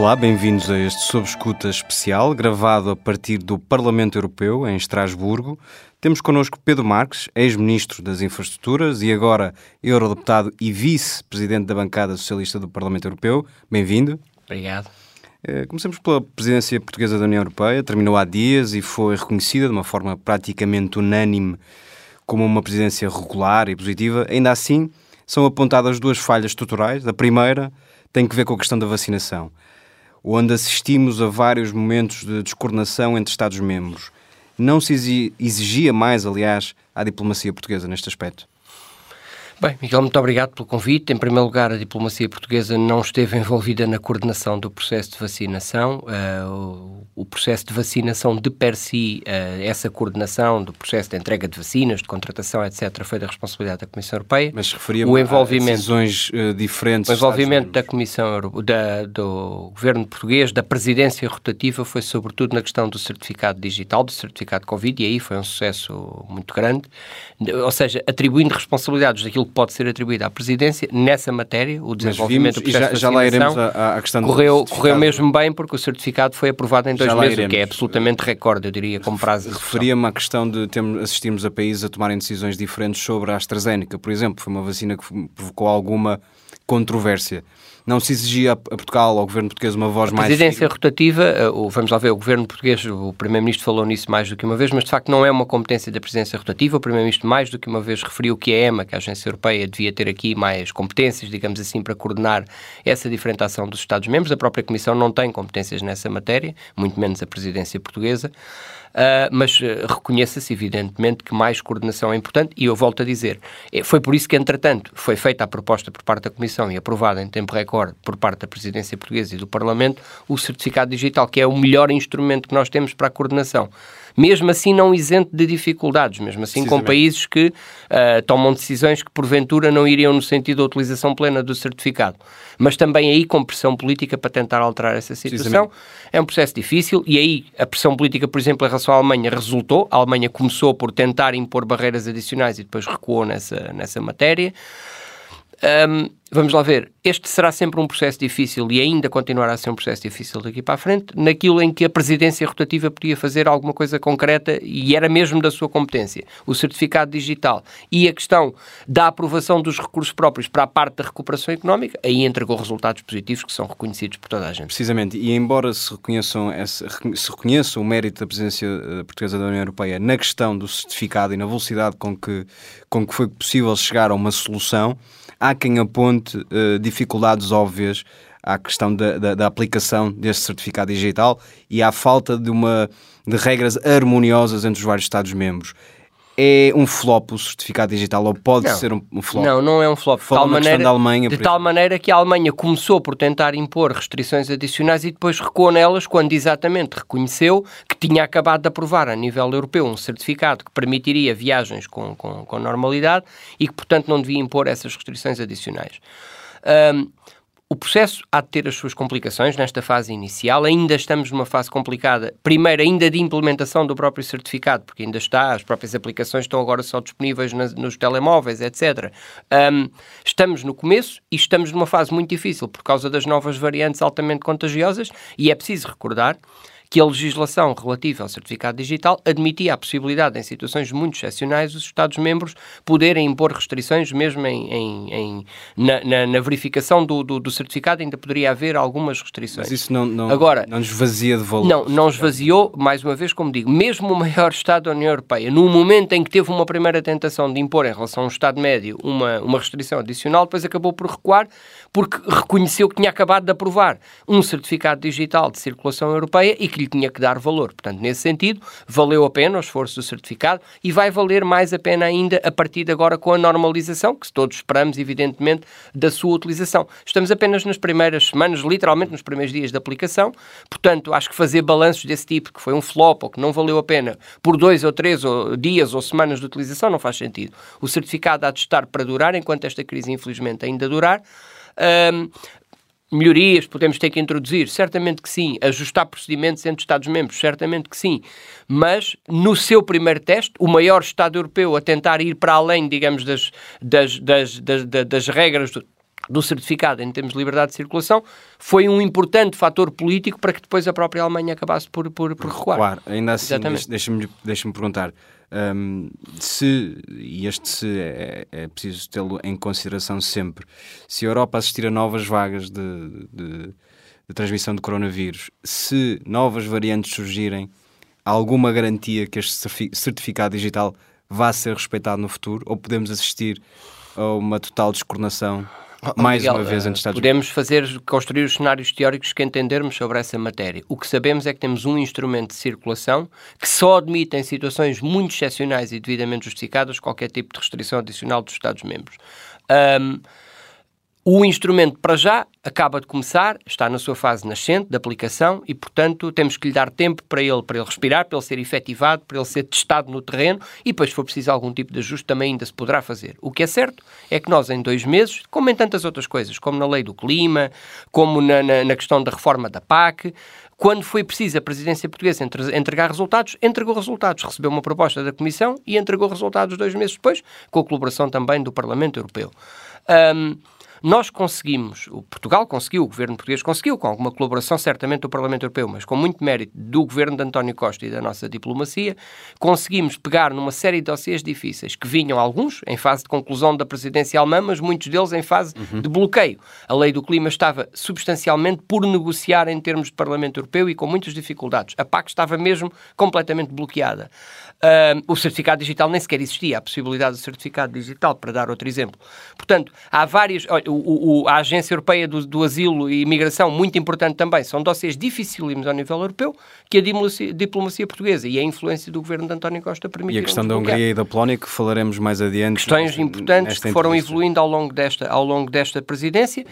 Olá, bem-vindos a este Sob Escuta especial, gravado a partir do Parlamento Europeu, em Estrasburgo. Temos connosco Pedro Marques, ex-ministro das Infraestruturas e agora eurodeputado e vice-presidente da bancada socialista do Parlamento Europeu. Bem-vindo. Obrigado. Eh, Comecemos pela presidência portuguesa da União Europeia. Terminou há dias e foi reconhecida de uma forma praticamente unânime como uma presidência regular e positiva. Ainda assim, são apontadas duas falhas estruturais. A primeira tem que ver com a questão da vacinação onde assistimos a vários momentos de descoordenação entre Estados-membros. Não se exigia mais, aliás, à diplomacia portuguesa neste aspecto? Bem, Miguel, muito obrigado pelo convite. Em primeiro lugar, a diplomacia portuguesa não esteve envolvida na coordenação do processo de vacinação. Uh, o, processo de vacinação de per si, uh, essa coordenação do processo de entrega de vacinas, de contratação, etc., foi da responsabilidade da Comissão Europeia. Mas referia o envolvimento, a decisões uh, diferentes. O envolvimento da Comissão da, do Governo português, da presidência rotativa, foi sobretudo na questão do certificado digital, do certificado Covid, e aí foi um sucesso muito grande. Ou seja, atribuindo responsabilidades daquilo que pode ser atribuído à presidência nessa matéria, o desenvolvimento vimos, do processo já, já lá iremos à, à questão correu, correu mesmo bem porque o certificado foi aprovado em dois meses, o que é absolutamente recorde, eu diria, como prazo Referia-me à questão de termos, assistirmos a países a tomarem decisões diferentes sobre a AstraZeneca, por exemplo, foi uma vacina que provocou alguma controvérsia não se exigia a Portugal, ao governo português, uma voz mais. A presidência rotativa, eh, vamos lá ver, o governo português, o primeiro-ministro falou nisso mais do que uma vez, mas de facto não é uma competência da presidência rotativa. O primeiro-ministro mais do que uma vez referiu que a EMA, que a Agência Europeia, devia ter aqui mais competências, digamos assim, para coordenar essa diferenciação dos Estados-membros. A própria Comissão não tem competências nessa matéria, muito menos a presidência portuguesa. Uh, mas uh, reconheça-se, evidentemente, que mais coordenação é importante e eu volto a dizer, eh, foi por isso que, entretanto, foi feita a proposta por parte da Comissão e aprovada em tempo recorde por parte da Presidência Portuguesa e do Parlamento o certificado digital, que é o melhor instrumento que nós temos para a coordenação mesmo assim não isento de dificuldades, mesmo assim com países que uh, tomam decisões que porventura não iriam no sentido da utilização plena do certificado. Mas também aí com pressão política para tentar alterar essa situação. É um processo difícil e aí a pressão política, por exemplo, em relação à Alemanha resultou. A Alemanha começou por tentar impor barreiras adicionais e depois recuou nessa, nessa matéria. Um, vamos lá ver. Este será sempre um processo difícil e ainda continuará a ser um processo difícil daqui para a frente, naquilo em que a presidência rotativa podia fazer alguma coisa concreta e era mesmo da sua competência. O certificado digital e a questão da aprovação dos recursos próprios para a parte da recuperação económica, aí entregou resultados positivos que são reconhecidos por toda a gente. Precisamente, e embora se, reconheçam esse, se reconheça o mérito da presidência eh, portuguesa da União Europeia na questão do certificado e na velocidade com que, com que foi possível chegar a uma solução, há quem aponte uh, dificuldades óbvias à questão da, da, da, aplicação deste certificado digital e à falta de, uma, de regras harmoniosas entre os vários Estados-membros é um flop o certificado digital ou pode não, ser um, um, flop? Não, não é um flop. de tal, maneira, Alemanha, de tal maneira que a Alemanha começou por tentar impor restrições adicionais e depois recuou nelas quando exatamente reconheceu que tinha acabado de aprovar a nível europeu um certificado que permitiria viagens com, com, com normalidade e que, portanto, não devia impor essas restrições adicionais. Um, o processo há de ter as suas complicações nesta fase inicial. Ainda estamos numa fase complicada, primeiro, ainda de implementação do próprio certificado, porque ainda está, as próprias aplicações estão agora só disponíveis nas, nos telemóveis, etc. Um, estamos no começo e estamos numa fase muito difícil por causa das novas variantes altamente contagiosas e é preciso recordar que a legislação relativa ao certificado digital admitia a possibilidade, em situações muito excepcionais, os Estados-membros poderem impor restrições, mesmo em, em, em na, na, na, verificação do, do, do, certificado, ainda poderia haver algumas restrições. Mas isso não, não, Agora, não esvazia de valor. Não, não esvaziou, mais uma vez, como digo, mesmo o maior Estado da União Europeia, no momento em que teve uma primeira tentação de impor em relação a um Estado médio uma, uma restrição adicional, depois acabou por recuar, porque reconheceu que tinha acabado de aprovar um certificado digital de circulação europeia e que lhe tinha que dar valor. Portanto, nesse sentido, valeu a pena o esforço do certificado e vai valer mais a pena ainda a partir de agora com a normalização, que todos esperamos, evidentemente, da sua utilização. Estamos apenas nas primeiras semanas, literalmente nos primeiros dias de aplicação, portanto, acho que fazer balanços desse tipo, que foi um flop ou que não valeu a pena, por dois ou três ou dias ou semanas de utilização, não faz sentido. O certificado há de estar para durar, enquanto esta crise, infelizmente, ainda durar. Um, melhorias podemos ter que introduzir? Certamente que sim. Ajustar procedimentos entre Estados-membros? Certamente que sim. Mas, no seu primeiro teste, o maior Estado europeu a tentar ir para além, digamos, das, das, das, das, das regras do, do certificado em termos de liberdade de circulação foi um importante fator político para que depois a própria Alemanha acabasse por, por, por recuar. recuar. Ainda assim, deixa-me deixa perguntar um, se, e este se é, é preciso tê-lo em consideração sempre, se a Europa assistir a novas vagas de, de, de transmissão de coronavírus, se novas variantes surgirem, há alguma garantia que este certificado digital vá ser respeitado no futuro ou podemos assistir a uma total descoordenação mais Miguel, uma vez antes de Podemos fazer, construir os cenários teóricos que entendermos sobre essa matéria. O que sabemos é que temos um instrumento de circulação que só admite em situações muito excepcionais e devidamente justificadas qualquer tipo de restrição adicional dos Estados-membros. Um, o instrumento, para já, acaba de começar, está na sua fase nascente de aplicação e, portanto, temos que lhe dar tempo para ele, para ele respirar, para ele ser efetivado, para ele ser testado no terreno e depois, se for preciso algum tipo de ajuste, também ainda se poderá fazer. O que é certo é que nós, em dois meses, como em tantas outras coisas, como na lei do clima, como na, na, na questão da reforma da PAC, quando foi preciso a presidência portuguesa entregar resultados, entregou resultados, recebeu uma proposta da Comissão e entregou resultados dois meses depois, com a colaboração também do Parlamento Europeu. Um, nós conseguimos, o Portugal conseguiu, o governo português conseguiu, com alguma colaboração certamente do Parlamento Europeu, mas com muito mérito do governo de António Costa e da nossa diplomacia, conseguimos pegar numa série de dossiês difíceis que vinham alguns em fase de conclusão da presidência alemã, mas muitos deles em fase uhum. de bloqueio. A lei do clima estava substancialmente por negociar em termos de Parlamento Europeu e com muitas dificuldades. A PAC estava mesmo completamente bloqueada. Uh, o certificado digital nem sequer existia, a possibilidade do certificado digital, para dar outro exemplo. Portanto, há várias. Olha, o, o, a Agência Europeia do, do, Asilo e Imigração, muito importante também, são dossiês dificílimos ao nível europeu, que a diplomacia, diplomacia portuguesa e a influência do governo de António Costa permitiram. E a questão da Hungria e da Polónia, que falaremos mais adiante. Questões importantes que foram evoluindo ao longo desta, ao longo desta presidência.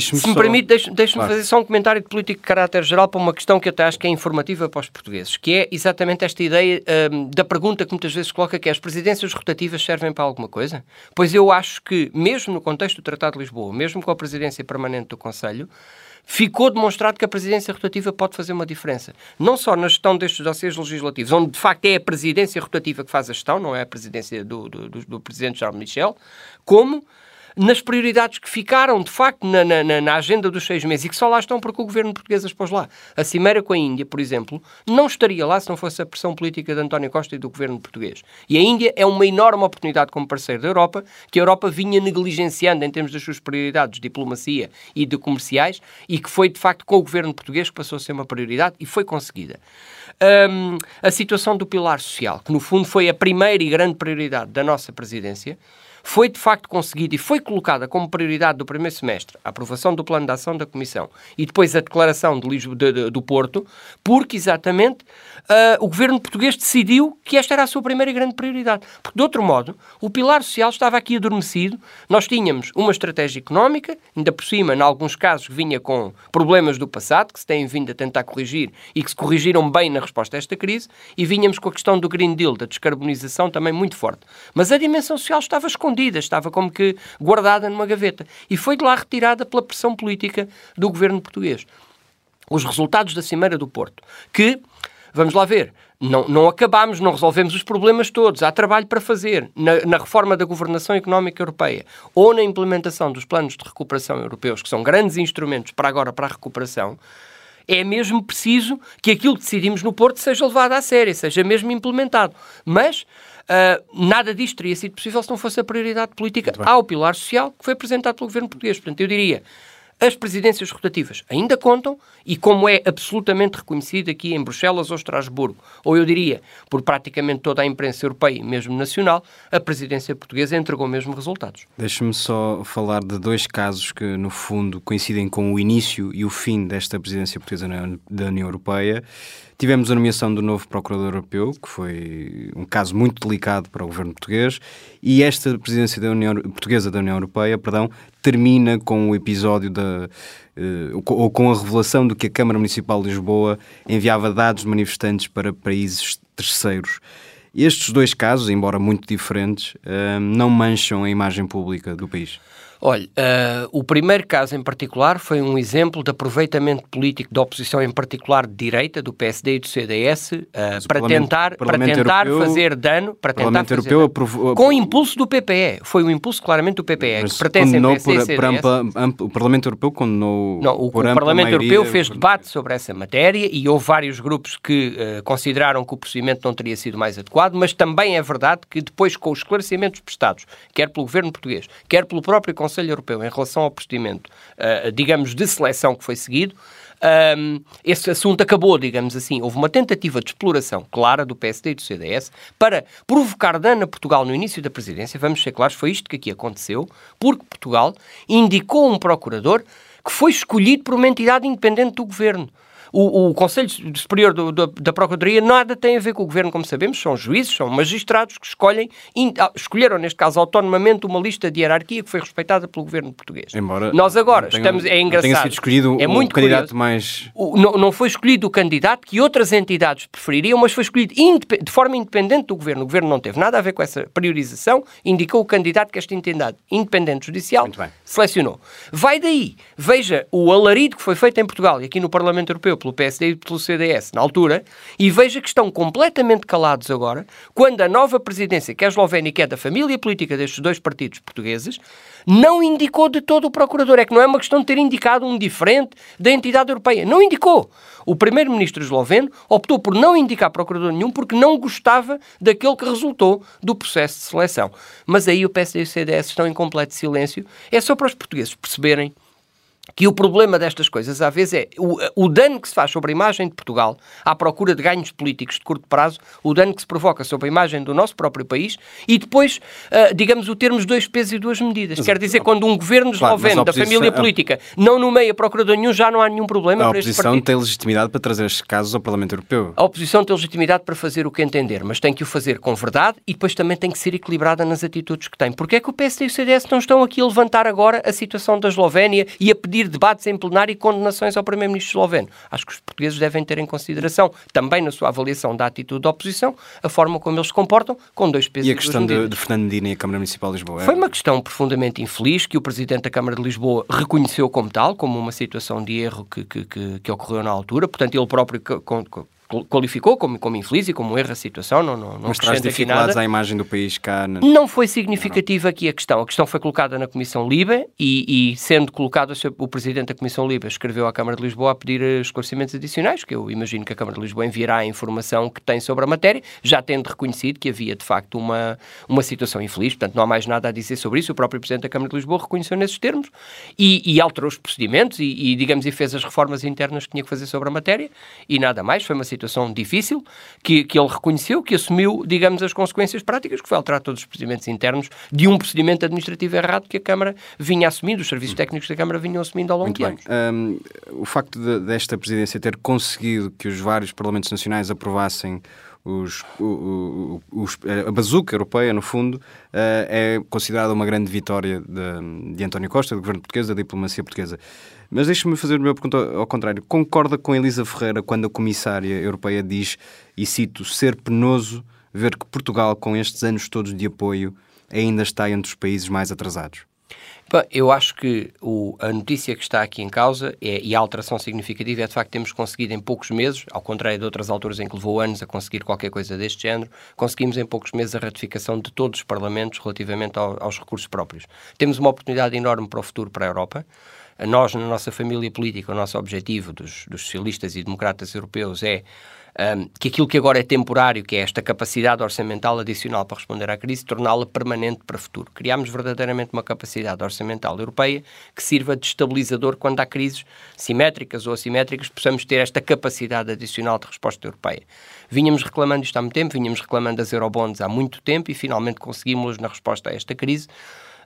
Se me permite, deixe-me deixe claro. fazer só um comentário de político de caráter geral para uma questão que até acho que é informativa para os portugueses, que é exatamente esta ideia um, da pergunta que muitas vezes coloca que é, as presidências rotativas servem para alguma coisa? Pois eu acho que, mesmo no contexto do Tratado de Lisboa, mesmo com a presidência permanente do Conselho, ficou demonstrado que a presidência rotativa pode fazer uma diferença. Não só na gestão destes dossiês legislativos, onde de facto é a presidência rotativa que faz a gestão, não é a presidência do, do, do, do presidente Charles Michel, como nas prioridades que ficaram, de facto, na, na, na, agenda dos seis meses e que só lá estão porque o governo português as pôs lá. A cimeira com a Índia, por exemplo, não estaria lá se não fosse a pressão política de António Costa e do governo português. E a Índia é uma enorme oportunidade como parceiro da Europa, que a Europa vinha negligenciando em termos das suas prioridades de diplomacia e de comerciais e que foi, de facto, com o governo português que passou a ser uma prioridade e foi conseguida. Um, a situação do pilar social, que no fundo foi a primeira e grande prioridade da nossa presidência, foi de facto conseguida e foi colocada como prioridade do primeiro semestre a aprovação do plano de ação da Comissão e depois a declaração de Lisboa, de, de, do Porto, porque exatamente uh, o governo português decidiu que esta era a sua primeira grande prioridade. Porque, de outro modo, o pilar social estava aqui adormecido. Nós tínhamos uma estratégia económica, ainda por cima, em alguns casos, vinha com problemas do passado, que se têm vindo a tentar corrigir e que se corrigiram bem na resposta a esta crise, e vínhamos com a questão do Green Deal, da descarbonização, também muito forte. Mas a dimensão social estava escondida, estava como que guardada numa gaveta. E foi de lá retirada pela pressão política do governo português. Os resultados da Cimeira do Porto, que Vamos lá ver. Não, não acabamos, não resolvemos os problemas todos. Há trabalho para fazer na, na, reforma da governação económica europeia ou na implementação dos planos de recuperação europeus, que são grandes instrumentos para agora para a recuperação. É mesmo preciso que aquilo que decidimos no Porto seja levado à sério, seja mesmo implementado. Mas uh, nada disto teria sido possível se não fosse a prioridade política ao pilar social que foi apresentado pelo governo português. Portanto, eu diria as presidências rotativas ainda contam e, como é absolutamente reconhecido aqui em Bruxelas ou Estrasburgo, ou eu diria por praticamente toda a imprensa europeia e mesmo nacional, a presidência portuguesa entregou mesmo resultados. Deixe-me só falar de dois casos que, no fundo, coincidem com o início e o fim desta presidência portuguesa da União Europeia. Tivemos a nomeação do novo Procurador Europeu, que foi um caso muito delicado para o governo português, e esta presidência da União, portuguesa da União Europeia, perdão, termina com o episódio da uh, ou com a revelação de que a Câmara Municipal de Lisboa enviava dados manifestantes para países terceiros. Estes dois casos, embora muito diferentes, uh, não mancham a imagem pública do país. Olha, uh, o primeiro caso em particular foi um exemplo de aproveitamento político da oposição, em particular de direita, do PSD e do CDS, uh, para tentar, para tentar Europeu, fazer dano, para tentar fazer aprovou, com o impulso do PPE. Foi o impulso claramente do PPE, que pertence ao PSD por, O Parlamento Europeu condenou Não, o, o Parlamento Europeu fez debate sobre essa matéria e houve vários grupos que uh, consideraram que o procedimento não teria sido mais adequado, mas também é verdade que depois com os esclarecimentos prestados, quer pelo governo português, quer pelo próprio Conselho Conselho Europeu em relação ao procedimento, uh, digamos, de seleção que foi seguido, um, esse assunto acabou, digamos assim. Houve uma tentativa de exploração clara do PSD e do CDS para provocar dano a Portugal no início da presidência. Vamos ser claros, foi isto que aqui aconteceu, porque Portugal indicou um procurador que foi escolhido por uma entidade independente do governo o, o Conselho Superior do, do, da Procuradoria nada tem a ver com o Governo, como sabemos, são juízes, são magistrados que escolhem, ah, escolheram, neste caso, autonomamente uma lista de hierarquia que foi respeitada pelo Governo português. Embora Nós agora tenha, estamos, é engraçado. Tenha sido escolhido é muito candidato curioso. mais... O, não, não foi escolhido o candidato que outras entidades prefeririam, mas foi escolhido de forma independente do Governo. O Governo não teve nada a ver com essa priorização, indicou o candidato que esta entidade independente judicial selecionou. Vai daí, veja o alarido que foi feito em Portugal e aqui no Parlamento Europeu pelo PSD e pelo CDS na altura, e veja que estão completamente calados agora, quando a nova presidência, que é a eslovénia, que é da família política destes dois partidos portugueses, não indicou de todo o procurador. É que não é uma questão de ter indicado um diferente da entidade europeia. Não indicou. O primeiro-ministro esloveno optou por não indicar procurador nenhum porque não gostava daquele que resultou do processo de seleção. Mas aí o PSD e o CDS estão em completo silêncio. É só para os portugueses perceberem que o problema destas coisas, às vezes, é o, o, dano que se faz sobre a imagem de Portugal, à procura de ganhos políticos de curto prazo, o dano que se provoca sobre a imagem do nosso próprio país e depois, uh, digamos, o termos dois pesos e duas medidas. Mas, Quer dizer, quando um governo esloveno claro, da família política não nomeia procurador nenhum, já não há nenhum problema a para este partido. A oposição tem legitimidade para trazer estes casos ao Parlamento Europeu. A oposição tem legitimidade para fazer o que entender, mas tem que o fazer com verdade e depois também tem que ser equilibrada nas atitudes que tem. Porque é que o PSD e o CDS não estão aqui a levantar agora a situação da Eslovénia e a pedir debates em plenário e condenações ao Primeiro-Ministro esloveno. Acho que os portugueses devem ter em consideração, também na sua avaliação da atitude da oposição, a forma como eles se comportam, com dois pesos e a questão de, de Fernando Medina e a Câmara Municipal de Lisboa? É? Foi uma questão profundamente infeliz que o Presidente da Câmara de Lisboa reconheceu como tal, como uma situação de erro que, que, que, que ocorreu na altura. Portanto, ele próprio qualificou como, como infeliz e como erro a situação, não, não, não Mas traz dificuldades à imagem do país cá. Na... Não foi significativa aqui a questão. A questão foi colocada na Comissão Libe e, e sendo colocada, o Presidente da Comissão Libe escreveu à Câmara de Lisboa a pedir esclarecimentos adicionais, que eu imagino que a Câmara de Lisboa enviará a informação que tem sobre a matéria, já tendo reconhecido que havia de facto uma, uma situação infeliz, portanto não há mais nada a dizer sobre isso. O próprio Presidente da Câmara de Lisboa reconheceu nesses termos e, e alterou os procedimentos e, e, digamos, e fez as reformas internas que tinha que fazer sobre a matéria e nada mais. Foi uma situação difícil, que, que ele reconheceu, que assumiu, digamos, as consequências práticas, que foi alterar todos os procedimentos internos de um procedimento administrativo errado que a Câmara vinha assumindo, os serviços técnicos da Câmara vinham assumindo ao longo Muito de anos. Um, o facto de, desta presidência ter conseguido que os vários parlamentos nacionais aprovassem os, os, a bazuca europeia, no fundo, eh, é considerada uma grande vitória de, de António Costa, do governo português, da diplomacia portuguesa. Mas deixe-me fazer uma pergunta ao contrário. Concorda com Elisa Ferreira quando a comissária europeia diz, e cito, ser penoso ver que Portugal, com estes anos todos de apoio, ainda está entre os países mais atrasados? Bom, eu acho que o, a notícia que está aqui em causa é, e a alteração significativa é de facto temos conseguido em poucos meses, ao contrário de outras alturas em que levou anos a conseguir qualquer coisa deste género, conseguimos em poucos meses a ratificação de todos os parlamentos relativamente ao, aos recursos próprios. Temos uma oportunidade enorme para o futuro para a Europa. Nós, na nossa família política, o nosso objetivo dos, dos socialistas e democratas europeus é um, que aquilo que agora é temporário, que é esta capacidade orçamental adicional para responder à crise, torná-la permanente para o futuro. Criámos verdadeiramente uma capacidade orçamental europeia que sirva de estabilizador quando há crises simétricas ou assimétricas, possamos ter esta capacidade adicional de resposta europeia. Vinhamos reclamando isto há muito tempo, vinhamos reclamando das eurobonds há muito tempo e finalmente conseguimos na resposta a esta crise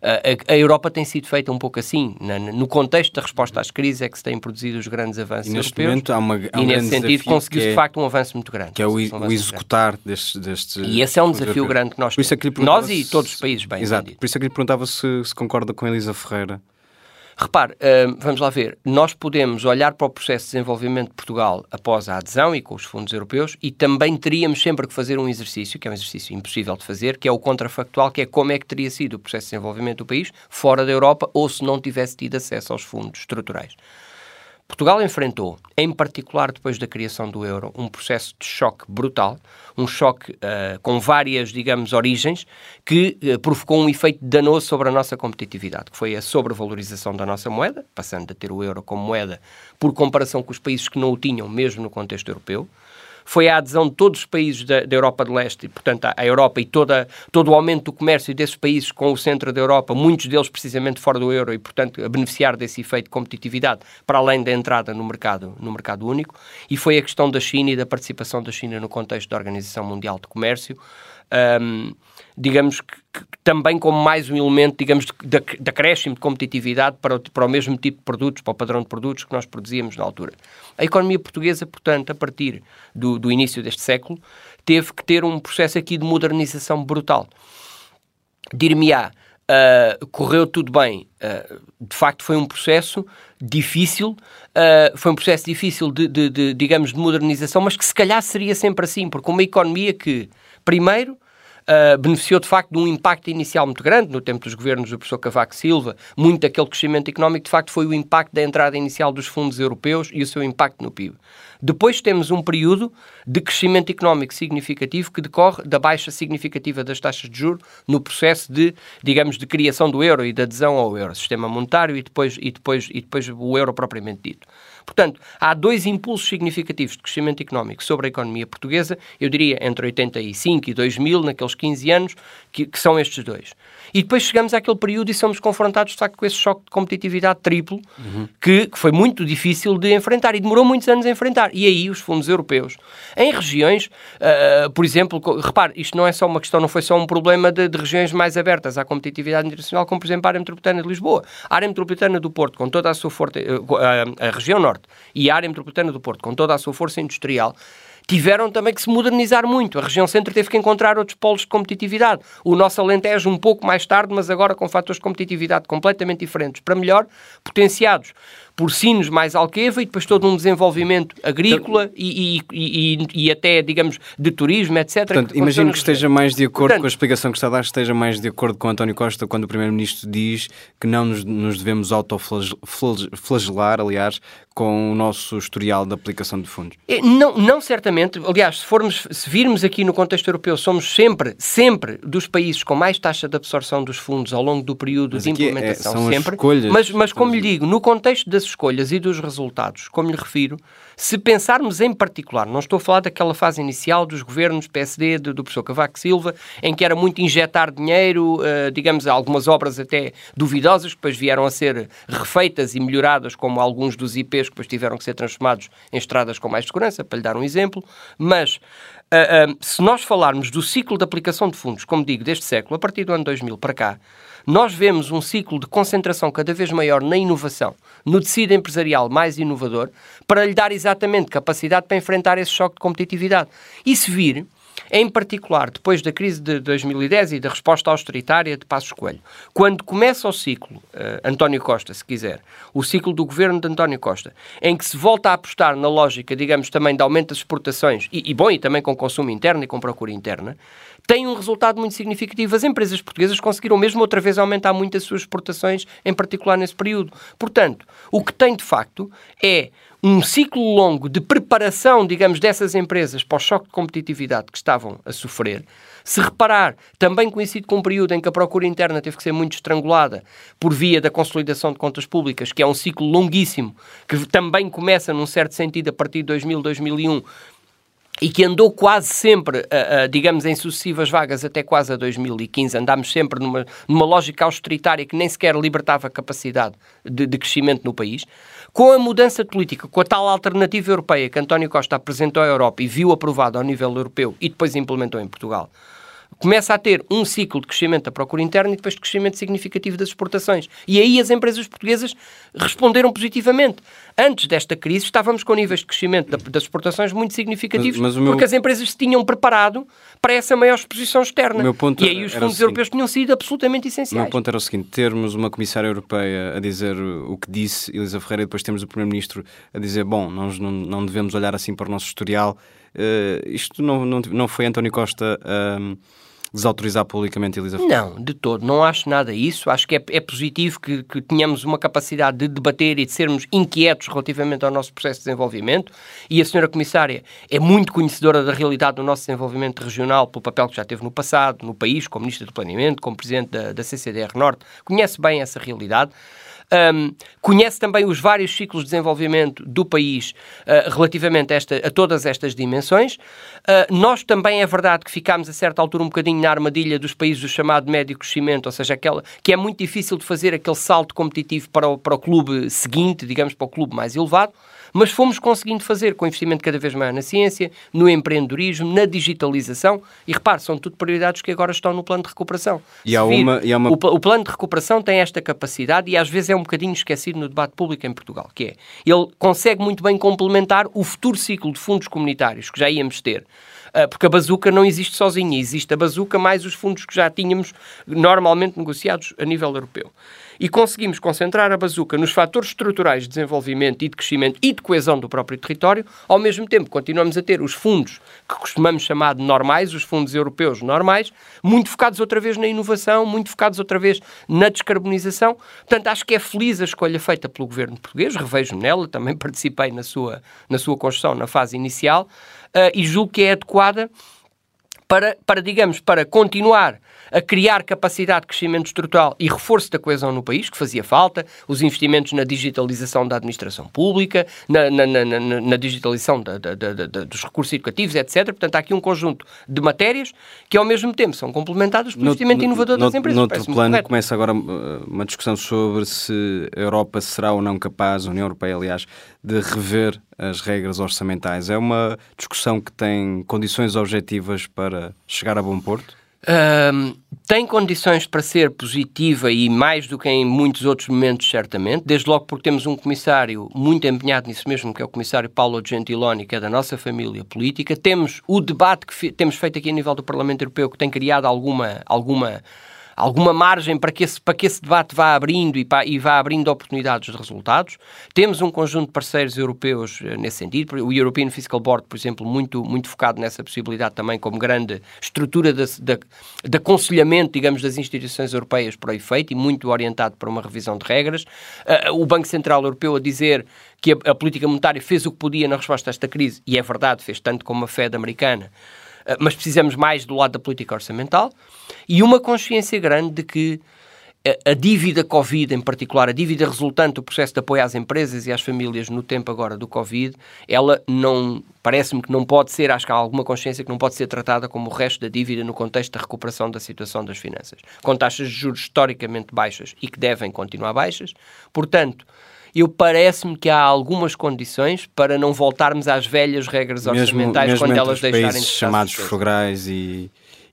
a, a, Europa tem sido feita um pouco assim. Na, no contexto da resposta às crises é que se têm produzido os grandes avanços e neste europeus. Momento há uma, há um e nesse sentido conseguiu-se é, de facto um avanço muito grande. Que é o, o executar destes, destes... E esse é um desafio grande que nós temos. É que nós e todos os países bem Exato. Por isso é que lhe perguntava se, se concorda com Elisa Ferreira Repare, uh, vamos lá ver, nós podemos olhar para o processo de desenvolvimento de Portugal após a adesão e com os fundos europeus e também teríamos sempre que fazer um exercício, que é um exercício impossível de fazer, que é o contrafactual, que é como é que teria sido o processo de desenvolvimento do país fora da Europa ou se não tivesse tido acesso aos fundos estruturais. Portugal enfrentou, em particular depois da criação do euro, um processo de choque brutal, um choque uh, com várias, digamos, origens, que uh, provocou um efeito danoso sobre a nossa competitividade, que foi a sobrevalorização da nossa moeda, passando a ter o euro como moeda por comparação com os países que não o tinham, mesmo no contexto europeu foi a adesão de todos os países da, da Europa de Leste, e, portanto, a, Europa e toda, todo o aumento do comércio desses países com o centro da Europa, muitos deles precisamente fora do euro e, portanto, a beneficiar desse efeito de competitividade, para além da entrada no mercado, no mercado único, e foi a questão da China e da participação da China no contexto da Organização Mundial de Comércio. Um, digamos que, que, também como mais um elemento, digamos, de, de, acréscimo de competitividade para o, para o mesmo tipo de produtos, para o padrão de produtos que nós produzíamos na altura. A economia portuguesa, portanto, a partir do, do início deste século, teve que ter um processo aqui de modernização brutal. Dir-me-á, uh, correu tudo bem. Uh, de facto, foi um processo difícil, uh, foi um processo difícil de, de, de, digamos, de modernização, mas que se calhar seria sempre assim, porque uma economia que, primeiro, uh, beneficiou de facto de um impacto inicial muito grande no tempo dos governos do professor Cavaco Silva. Muito daquele crescimento económico, de facto, foi o impacto da entrada inicial dos fundos europeus e o seu impacto no PIB. Depois temos um período de crescimento económico significativo que decorre da baixa significativa das taxas de juros no processo de, digamos, de criação do euro e de adesão ao euro, sistema monetário e depois, e depois, e depois o euro propriamente dito. Portanto, há dois impulsos significativos de crescimento económico sobre a economia portuguesa, eu diria entre 85 e 2000, naqueles 15 anos, que, que são estes dois. E depois chegamos àquele período e somos confrontados, de facto, com esse choque de competitividade triplo, uhum. que, que, foi muito difícil de enfrentar e demorou muitos anos a enfrentar. E aí os fundos europeus, em regiões, uh, por exemplo, repare, isto não é só uma questão, não foi só um problema de, de, regiões mais abertas à competitividade internacional, como por exemplo a área metropolitana de Lisboa. A área metropolitana do Porto, com toda a sua força, uh, a, a região norte e a área metropolitana do Porto, com toda a sua força industrial, tiveram também que se modernizar muito. A região centro teve que encontrar outros polos de competitividade. O nosso Alentejo um pouco mais tarde, mas agora com fatores de competitividade completamente diferentes, para melhor, potenciados porcinos mais alqueva e depois todo um desenvolvimento agrícola então, e, e, e, e, até, digamos, de turismo, etc. Portanto, que imagino que esteja mais de acordo Portanto, com a explicação que está a dar, esteja mais de acordo com António Costa quando o Primeiro-Ministro diz que não nos, nos devemos autoflagelar, aliás, com o nosso historial de aplicação de fundos. É, não, não certamente. Aliás, se, formos, se virmos aqui no contexto europeu, somos sempre, sempre dos países com mais taxa de absorção dos fundos ao longo do período mas de é, implementação. É, sempre. Mas, mas, como lhe digo, no contexto das escolhas e dos resultados, como lhe refiro, se pensarmos em particular, não estou a falar daquela fase inicial dos governos PSD, do, do professor Cavaco Silva, em que era muito injetar dinheiro, uh, digamos, algumas obras até duvidosas, que depois vieram a ser refeitas e melhoradas, como alguns dos IPs que depois tiveram que ser transformados em estradas com mais segurança, para lhe dar um exemplo, mas Uh, uh, se nós falarmos do ciclo de aplicação de fundos, como digo, deste século, a partir do ano 2000 para cá, nós vemos um ciclo de concentração cada vez maior na inovação, no tecido empresarial mais inovador, para lhe dar exatamente capacidade para enfrentar esse choque de competitividade. E se vir, em particular depois da crise de 2010 e da resposta austeritária de Passos Coelho. Quando começa o ciclo, uh, António Costa, se quiser, o ciclo do governo de António Costa, em que se volta a apostar na lógica, digamos, também de aumento das exportações, e, e bom, e também com consumo interno e com procura interna, tem um resultado muito significativo. As empresas portuguesas conseguiram mesmo outra vez aumentar muito as suas exportações, em particular nesse período. Portanto, o que tem de facto é um ciclo longo de preparação, digamos, dessas empresas para o choque de competitividade que estavam a sofrer. Se reparar, também coincide com um período em que a procura interna teve que ser muito estrangulada por via da consolidação de contas públicas, que é um ciclo longuíssimo, que também começa, num certo sentido, a partir de 2000, 2001, e que andou quase sempre, digamos, em sucessivas vagas até quase a 2015. Andámos sempre numa, numa lógica austeritária que nem sequer libertava a capacidade de, de, crescimento no país. Com a mudança de política, com a tal alternativa europeia que António Costa apresentou à Europa e viu aprovada ao nível europeu e depois implementou em Portugal, começa a ter um ciclo de crescimento da procura interna e depois de crescimento significativo das exportações. E aí as empresas portuguesas responderam positivamente. Antes desta crise estávamos com níveis de crescimento das exportações muito significativos, mas, mas meu... porque as empresas se tinham preparado para essa maior exposição externa. e aí os fundos europeus tinham sido absolutamente essenciais. O meu ponto era o seguinte, termos uma comissária europeia a dizer o que disse, Elisa Ferreira, e depois temos o primeiro-ministro a dizer, bom, nós não, não devemos olhar assim para o nosso historial, Uh, isto não, não, não foi António Costa uh, desautorizar publicamente Elisa Não, de todo. Não acho nada isso. Acho que é, é positivo que, que tenhamos uma capacidade de debater e de sermos inquietos relativamente ao nosso processo de desenvolvimento. E a senhora Comissária é muito conhecedora da realidade do nosso desenvolvimento regional, pelo papel que já teve no passado, no país, como Ministra do Planeamento, como Presidente da, da CCDR Norte. Conhece bem essa realidade. Um, conhece também os vários ciclos de desenvolvimento do país uh, relativamente a, esta, a, todas estas dimensões. Uh, nós também é verdade que ficámos a certa altura um bocadinho na armadilha dos países do chamado médio crescimento, ou seja, aquela que é muito difícil de fazer aquele salto competitivo para o, para o clube seguinte, digamos, para o clube mais elevado mas fomos conseguindo fazer com investimento cada vez maior na ciência, no empreendedorismo, na digitalização. E repare, são tudo prioridades que agora estão no plano de recuperação. E há vir, uma, e há uma... O, o, plano de recuperação tem esta capacidade e às vezes é um bocadinho esquecido no debate público em Portugal, que é, ele consegue muito bem complementar o futuro ciclo de fundos comunitários que já íamos ter. Ah, porque a bazuca não existe sozinha, existe a bazuca mais os fundos que já tínhamos normalmente negociados a nível europeu e conseguimos concentrar a bazuca nos fatores estruturais de desenvolvimento e de crescimento e de coesão do próprio território, ao mesmo tempo continuamos a ter os fundos que costumamos chamar de normais, os fundos europeus normais, muito focados outra vez na inovação, muito focados outra vez na descarbonização. Portanto, acho que é feliz a escolha feita pelo governo português, revejo-me nela, também participei na sua, na sua construção na fase inicial, uh, e julgo que é adequada para, para, digamos, para continuar a criar capacidade de crescimento estrutural e reforço da coesão no país, que fazia falta, os investimentos na digitalização da administração pública, na, na, na, na digitalização da, da, da, dos recursos educativos, etc. Portanto, há aqui um conjunto de matérias que, ao mesmo tempo, são complementadas pelo investimento inovador das empresas. No outro plano, começa agora uh, uma discussão sobre se a Europa será ou não capaz, a União Europeia, aliás, de rever as regras orçamentais. É uma discussão que tem condições objetivas para chegar a bom porto? Tem condições para ser positiva e mais do que em muitos outros momentos, certamente, desde logo porque temos um comissário muito empenhado nisso mesmo, que é o comissário Paulo Gentiloni, que é da nossa família política. Temos o debate que temos feito aqui a nível do Parlamento Europeu, que tem criado alguma, alguma alguma margem para que esse, para que esse debate vá abrindo e, pá, e vá abrindo oportunidades de resultados. Temos um conjunto de parceiros europeus eh, nesse sentido. O European Fiscal Board, por exemplo, muito, muito focado nessa possibilidade também como grande estrutura de, de, de aconselhamento, digamos, das instituições europeias para o efeito e muito orientado para uma revisão de regras. Uh, o Banco Central Europeu a dizer que a, a política monetária fez o que podia na resposta a esta crise, e é verdade, fez tanto como a Fed americana, mas precisamos mais do lado da política orçamental e uma consciência grande de que a dívida Covid, em particular, a dívida resultante do processo de apoio às empresas e às famílias no tempo agora do Covid, ela não, parece-me que não pode ser, acho que há alguma consciência que não pode ser tratada como o resto da dívida no contexto da recuperação da situação das finanças. Com taxas de juros historicamente baixas e que devem continuar baixas. Portanto, eu parece-me que há algumas condições para não voltarmos às velhas regras orçamentais mesmo quando elas deixarem de chamados frugais e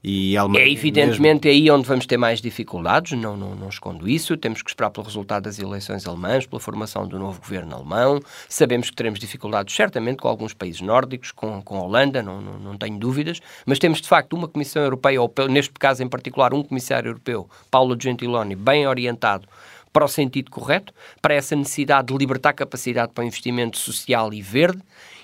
e É evidentemente mesmo. aí onde vamos ter mais dificuldades, não, não, não escondo isso. Temos que esperar pelo resultado das eleições alemãs, pela formação do novo governo alemão. Sabemos que teremos dificuldades, certamente, com alguns países nórdicos, com, com a Holanda, não, não, não tenho dúvidas. Mas temos, de facto, uma Comissão Europeia, ou neste caso em particular, um Comissário Europeu, Paulo Gentiloni, bem orientado para o sentido correto, para essa necessidade de libertar capacidade para o investimento social e verde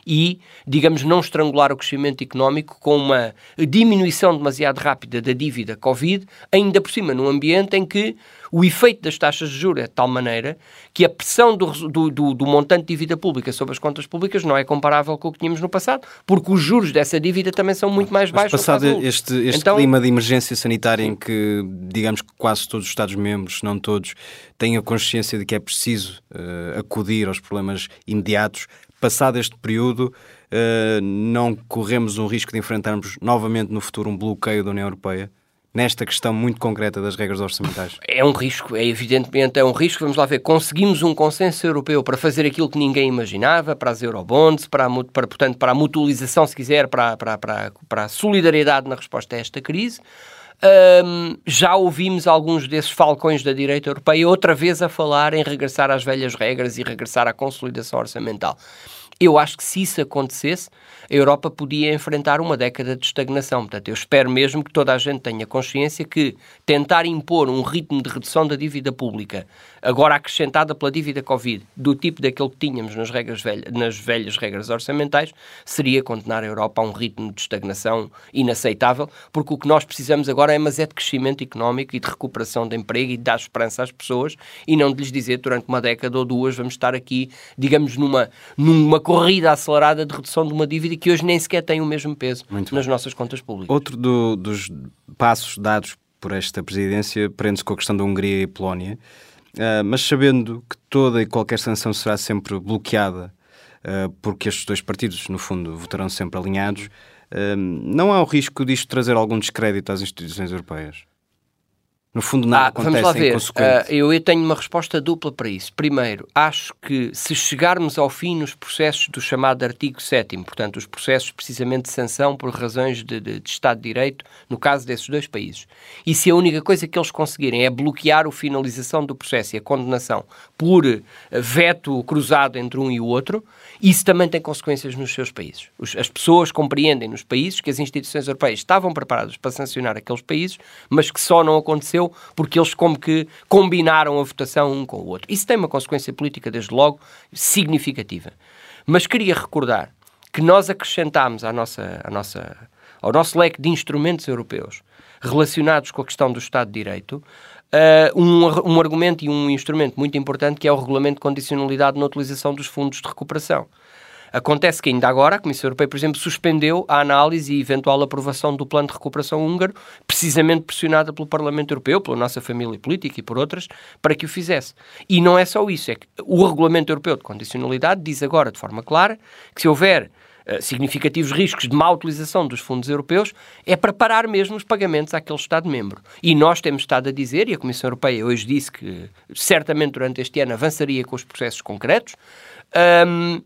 e, digamos, não estrangular o crescimento económico com uma diminuição demasiado rápida da dívida Covid, ainda por cima num ambiente em que o efeito das taxas de juros é de tal maneira que a pressão do, do, do, do, montante de dívida pública sobre as contas públicas não é comparável com o que tínhamos no passado, porque os juros dessa dívida também são muito mais baixos. Mas passado este, este então, clima de emergência sanitária em que, digamos que quase todos os Estados-membros, não todos, têm a consciência de que é preciso uh, acudir aos problemas imediatos, passado este período, uh, não corremos um risco de enfrentarmos novamente no futuro um bloqueio da União Europeia? Nesta questão muito concreta das regras orçamentais? É um risco, é evidentemente é um risco. Vamos lá ver, conseguimos um consenso europeu para fazer aquilo que ninguém imaginava, para as eurobonds, para, a, para portanto, para a mutualização, se quiser, para, para, para, para a solidariedade na resposta a esta crise. Um, já ouvimos alguns desses falcões da direita europeia outra vez a falar em regressar às velhas regras e regressar à consolidação orçamental. Eu acho que se isso acontecesse, a Europa podia enfrentar uma década de estagnação. Portanto, eu espero mesmo que toda a gente tenha consciência que tentar impor um ritmo de redução da dívida pública, agora acrescentada pela dívida Covid, do tipo daquele que tínhamos nas, regras velhas, nas velhas regras orçamentais, seria condenar a Europa a um ritmo de estagnação inaceitável, porque o que nós precisamos agora é mas é de crescimento económico e de recuperação de emprego e de dar esperança às pessoas e não de lhes dizer durante uma década ou duas vamos estar aqui, digamos, numa, numa corrida acelerada de redução de uma dívida que hoje nem sequer tem o mesmo peso Muito nas bem. nossas contas públicas. Outro do, dos passos dados por esta presidência prende-se com a questão da Hungria e Polónia, uh, mas sabendo que toda e qualquer sanção será sempre bloqueada, uh, porque estes dois partidos, no fundo, votarão sempre alinhados, uh, não há o risco disto trazer algum descrédito às instituições europeias? No fundo, nada ah, acontece vamos lá ver. Uh, eu tenho uma resposta dupla para isso. Primeiro, acho que se chegarmos ao fim nos processos do chamado artigo 7 portanto, os processos precisamente de sanção por razões de, de, de, Estado de Direito, no caso desses dois países, e se a única coisa que eles conseguirem é bloquear a finalização do processo e a condenação por veto cruzado entre um e o outro, isso também tem consequências nos seus países. Os, as pessoas compreendem nos países que as instituições europeias estavam preparadas para sancionar aqueles países, mas que só não aconteceu porque eles como que combinaram a votação um com o outro. Isso tem uma consequência política, desde logo, significativa. Mas queria recordar que nós acrescentámos à nossa, à nossa, ao nosso leque de instrumentos europeus relacionados com a questão do Estado de Direito uh, um, um argumento e um instrumento muito importante que é o regulamento de condicionalidade na utilização dos fundos de recuperação. Acontece que ainda agora a Comissão Europeia, por exemplo, suspendeu a análise e eventual aprovação do plano de recuperação húngaro, precisamente pressionada pelo Parlamento Europeu, pela nossa família política e por outras, para que o fizesse. E não é só isso, é que o Regulamento Europeu de Condicionalidade diz agora de forma clara que se houver significativos riscos de má utilização dos fundos europeus, é para parar mesmo os pagamentos àquele Estado-membro. E nós temos estado a dizer, e a Comissão Europeia hoje disse que certamente durante este ano avançaria com os processos concretos, um,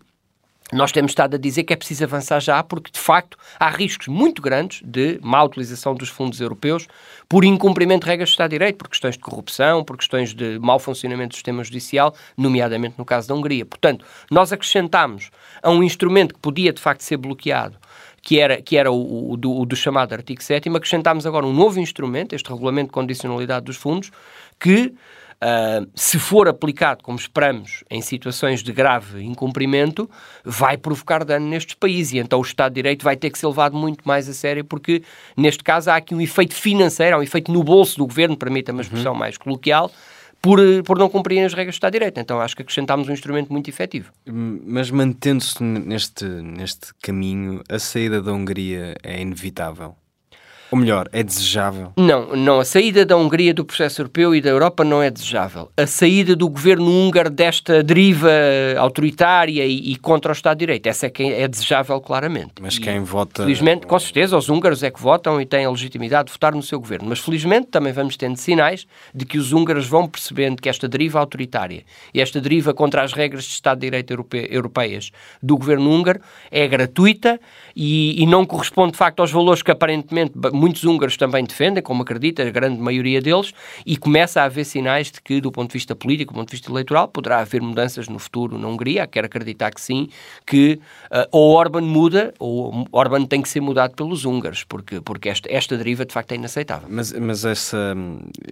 nós temos estado a dizer que é preciso avançar já, porque de facto há riscos muito grandes de má utilização dos fundos europeus por incumprimento de regras de Estado de Direito, por questões de corrupção, por questões de mau funcionamento do sistema judicial, nomeadamente no caso da Hungria. Portanto, nós acrescentámos a um instrumento que podia de facto ser bloqueado que era, que era o, o, do, o do chamado artigo 7 acrescentámos agora um novo instrumento, este regulamento de condicionalidade dos fundos, que Uh, se for aplicado, como esperamos, em situações de grave incumprimento, vai provocar dano nestes países e então o Estado de Direito vai ter que ser levado muito mais a sério, porque neste caso há aqui um efeito financeiro, há um efeito no bolso do governo, permita-me a expressão uhum. mais coloquial, por, por não cumprirem as regras do Estado de Direito. Então acho que acrescentámos um instrumento muito efetivo. Mas mantendo-se neste, neste caminho, a saída da Hungria é inevitável? Ou melhor, é desejável? Não, não. A saída da Hungria do processo europeu e da Europa não é desejável. A saída do governo húngaro desta deriva autoritária e, e contra o Estado de Direito, essa é que é desejável claramente. Mas quem e, vota... Felizmente, com certeza, os húngaros é que votam e têm a legitimidade de votar no seu governo. Mas felizmente também vamos tendo sinais de que os húngaros vão percebendo que esta deriva autoritária e esta deriva contra as regras de Estado de Direito europe, europeias do governo húngaro é gratuita e, e não corresponde, de facto, aos valores que aparentemente muitos húngaros também defendem, como acredita a grande maioria deles, e começa a haver sinais de que, do ponto de vista político, do ponto de vista eleitoral, poderá haver mudanças no futuro na Hungria. Quero acreditar que sim, que uh, ou Orban muda, ou Orban tem que ser mudado pelos húngaros, porque, porque esta, esta deriva de facto é inaceitável. Mas, mas essa,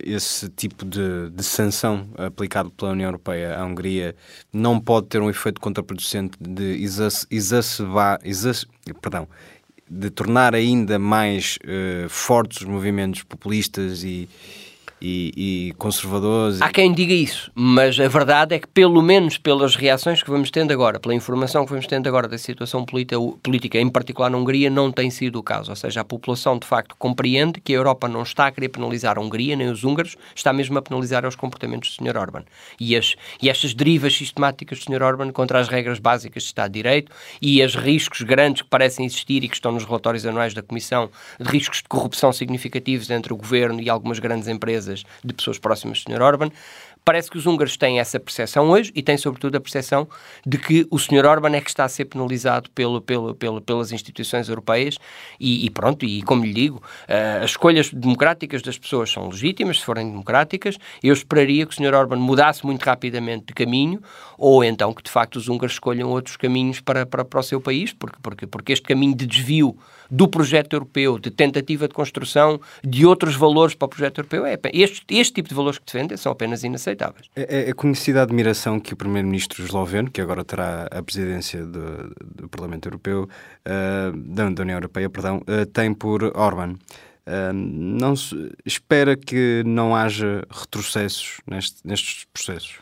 esse tipo de, de sanção aplicado pela União Europeia à Hungria não pode ter um efeito contraproducente de exacerbar, exacerbar perdão, de tornar ainda mais uh, fortes os movimentos populistas e, e, e conservadores. Há quem diga isso, mas a verdade é que, pelo menos pelas reações que vamos tendo agora, pela informação que vamos tendo agora da situação política, em particular na Hungria, não tem sido o caso. Ou seja, a população de facto compreende que a Europa não está a querer penalizar a Hungria nem os húngaros, está mesmo a penalizar os comportamentos do Sr. Orban. E, as, e estas derivas sistemáticas do Sr. Orban contra as regras básicas de Estado de Direito e os riscos grandes que parecem existir e que estão nos relatórios anuais da Comissão, de riscos de corrupção significativos entre o governo e algumas grandes empresas de pessoas próximas do Sr. Orban, Parece que os húngaros têm essa percepção hoje e têm, sobretudo, a percepção de que o Sr. Orban é que está a ser penalizado pelo, pelo, pelo pelas instituições europeias e, e, pronto, e como lhe digo, uh, as escolhas democráticas das pessoas são legítimas, se forem democráticas. Eu esperaria que o Sr. Orban mudasse muito rapidamente de caminho ou então que, de facto, os húngaros escolham outros caminhos para, para, para o seu país, porque, porque, porque este caminho de desvio do projeto europeu, de tentativa de construção de outros valores para o projeto europeu, é, este, este tipo de valores que defendem são apenas inaceitáveis. É, é conhecida a admiração que o primeiro-ministro esloveno, que agora terá a presidência do, do Parlamento Europeu, uh, da, da, União Europeia, perdão, uh, tem por Orban. Uh, não se, espera que não haja retrocessos neste, nestes processos?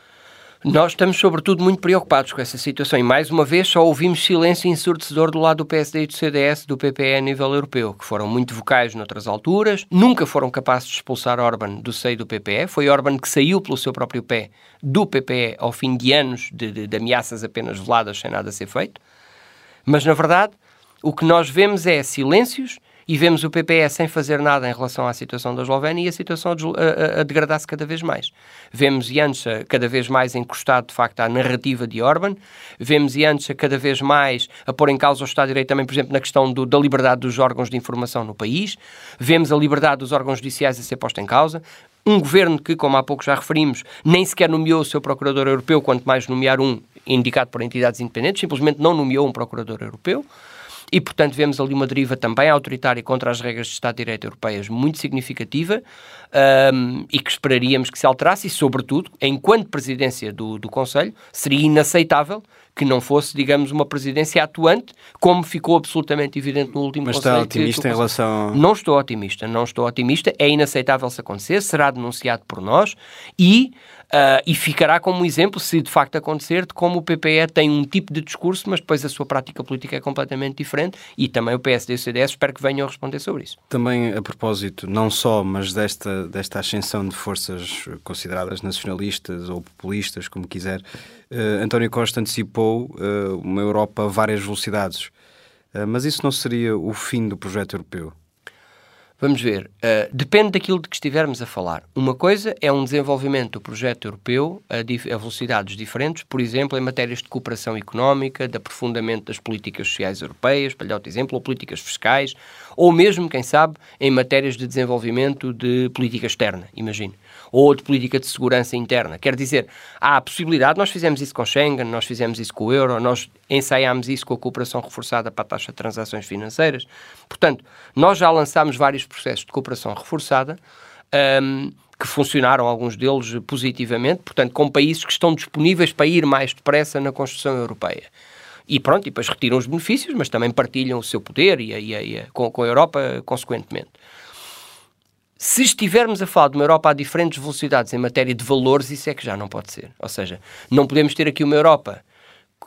Nós estamos, sobretudo, muito preocupados com essa situação e, mais uma vez, só ouvimos silêncio ensurdecedor do lado do PSD e do CDS, do PPE a nível europeu, que foram muito vocais noutras alturas, nunca foram capazes de expulsar Orban do seio do PPE. Foi Orban que saiu pelo seu próprio pé do PPE ao fim de anos de, de, de ameaças apenas veladas sem nada ser feito. Mas, na verdade, o que nós vemos é silêncios e vemos o PPE sem fazer nada em relação à situação da Eslovénia e a situação a, a, a degradar-se cada vez mais. Vemos Janša cada vez mais encostado, de facto, à narrativa de Orban, vemos Janša cada vez mais a pôr em causa o Estado de Direito também, por exemplo, na questão do, da liberdade dos órgãos de informação no país, vemos a liberdade dos órgãos judiciais a ser posta em causa, um governo que, como há pouco já referimos, nem sequer nomeou o seu procurador europeu, quanto mais nomear um indicado por entidades independentes, simplesmente não nomeou um procurador europeu. E, portanto, vemos ali uma deriva também autoritária contra as regras de Estado de Direito europeias muito significativa um, e que esperaríamos que se alterasse e, sobretudo, enquanto presidência do, do Conselho, seria inaceitável que não fosse, digamos, uma presidência atuante, como ficou absolutamente evidente no último Mas Conselho. Mas está otimista em relação... Não estou otimista, não estou otimista. É inaceitável se acontecer, será denunciado por nós e Uh, e ficará como exemplo, se de facto acontecer, de como o PPE tem um tipo de discurso, mas depois a sua prática política é completamente diferente e também o PSD e o CDS espero que venham a responder sobre isso. Também a propósito, não só, mas desta, desta ascensão de forças consideradas nacionalistas ou populistas, como quiser, uh, António Costa antecipou uh, uma Europa a várias velocidades. mas isso não seria o fim do projeto europeu? Vamos ver. Uh, depende daquilo de que estivermos a falar. Uma coisa é um desenvolvimento do projeto europeu a, a, velocidades diferentes, por exemplo, em matérias de cooperação económica, de aprofundamento das políticas sociais europeias, para lhe dar outro exemplo, ou políticas fiscais, ou mesmo, quem sabe, em matérias de desenvolvimento de política externa, imagine ou de política de segurança interna. Quer dizer, há a possibilidade, nós fizemos isso com Schengen, nós fizemos isso com o euro, nós ensaiámos isso com a cooperação reforçada para a taxa de transações financeiras. Portanto, nós já lançámos vários processos de cooperação reforçada. Um, que funcionaram, alguns deles positivamente, portanto, com países que estão disponíveis para ir mais depressa na construção europeia. E pronto, e depois retiram os benefícios, mas também partilham o seu poder e, e, e com, com a Europa, consequentemente. Se estivermos a falar de uma Europa a diferentes velocidades em matéria de valores, isso é que já não pode ser. Ou seja, não podemos ter aqui uma Europa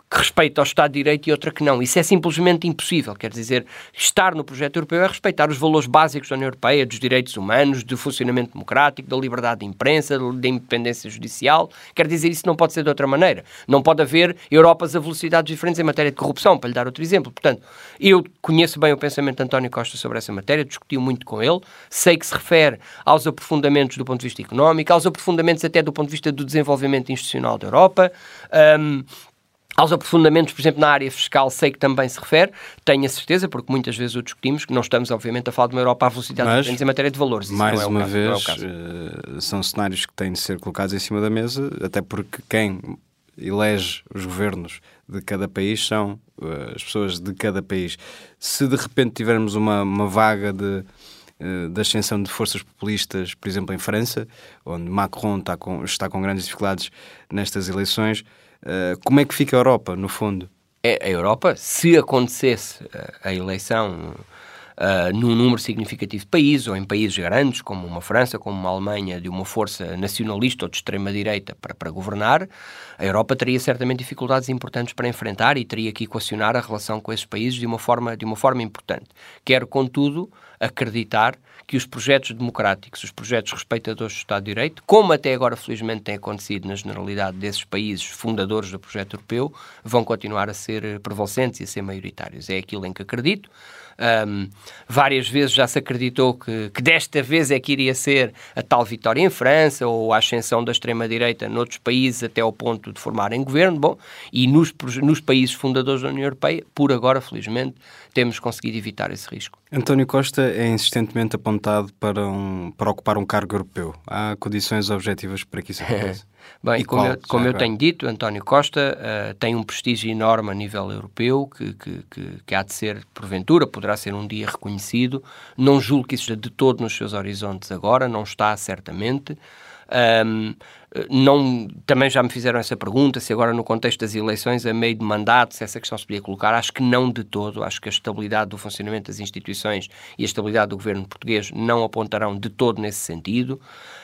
que respeita ao Estado de Direito e outra que não. Isso é simplesmente impossível. Quer dizer, estar no projeto europeu é respeitar os valores básicos da União Europeia, dos direitos humanos, do funcionamento democrático, da liberdade de imprensa, da independência judicial. Quer dizer, isso não pode ser de outra maneira. Não pode haver Europas a velocidades diferentes em matéria de corrupção, para lhe dar outro exemplo. Portanto, eu conheço bem o pensamento de António Costa sobre essa matéria, discuti muito com ele, sei que se refere aos aprofundamentos do ponto de vista económico, aos aprofundamentos até do ponto de vista do desenvolvimento institucional da Europa. Um, aos aprofundamentos, por exemplo, na área fiscal, sei que também se refere, tenho a certeza, porque muitas vezes o discutimos, que não estamos, obviamente, a falar de uma Europa à velocidade Mas, diferente em matéria de valores. Isso mais é uma caso, vez, é são cenários que têm de ser colocados em cima da mesa, até porque quem elege os governos de cada país são uh, as pessoas de cada país. Se de repente tivermos uma, uma vaga de, de ascensão de forças populistas, por exemplo, em França, onde Macron está com, está com grandes dificuldades nestas eleições, eh, como é que fica a Europa, no fundo? É, a Europa, se acontecesse eh, a eleição uh, num número significativo de países, ou em países grandes, como uma França, como uma Alemanha, de uma força nacionalista ou de extrema-direita para, para governar, a Europa teria certamente dificuldades importantes para enfrentar e teria que equacionar a relação com esses países de uma forma, de uma forma importante. Quero, contudo, acreditar que os projetos democráticos, os projetos respeitadores do Estado de Direito, como até agora felizmente tem acontecido na generalidade desses países fundadores do projeto europeu, vão continuar a ser prevalecentes e a ser maioritários. É aquilo em que acredito. Um, várias vezes já se acreditou que, que, desta vez é que iria ser a tal vitória em França ou a ascensão da extrema-direita noutros países até ao ponto de formarem governo. Bom, e nos, nos países fundadores da União Europeia, por agora, felizmente, temos conseguido evitar esse risco. António Costa é insistentemente apontado para, um, para ocupar um cargo europeu. Há condições objetivas para que isso aconteça? Bem, e como, qual, eu, como eu tenho dito, António Costa uh, tem um prestígio enorme a nível europeu que, que, que, que, há de ser, porventura, poderá ser um dia reconhecido. Não julgo que isso esteja de todo nos seus horizontes agora, não está certamente. Um, não, também já me fizeram essa pergunta, se agora no contexto das eleições, a meio de mandato, se essa questão se podia colocar. Acho que não de todo. Acho que a estabilidade do funcionamento das instituições e a estabilidade do governo português não apontarão de todo nesse sentido.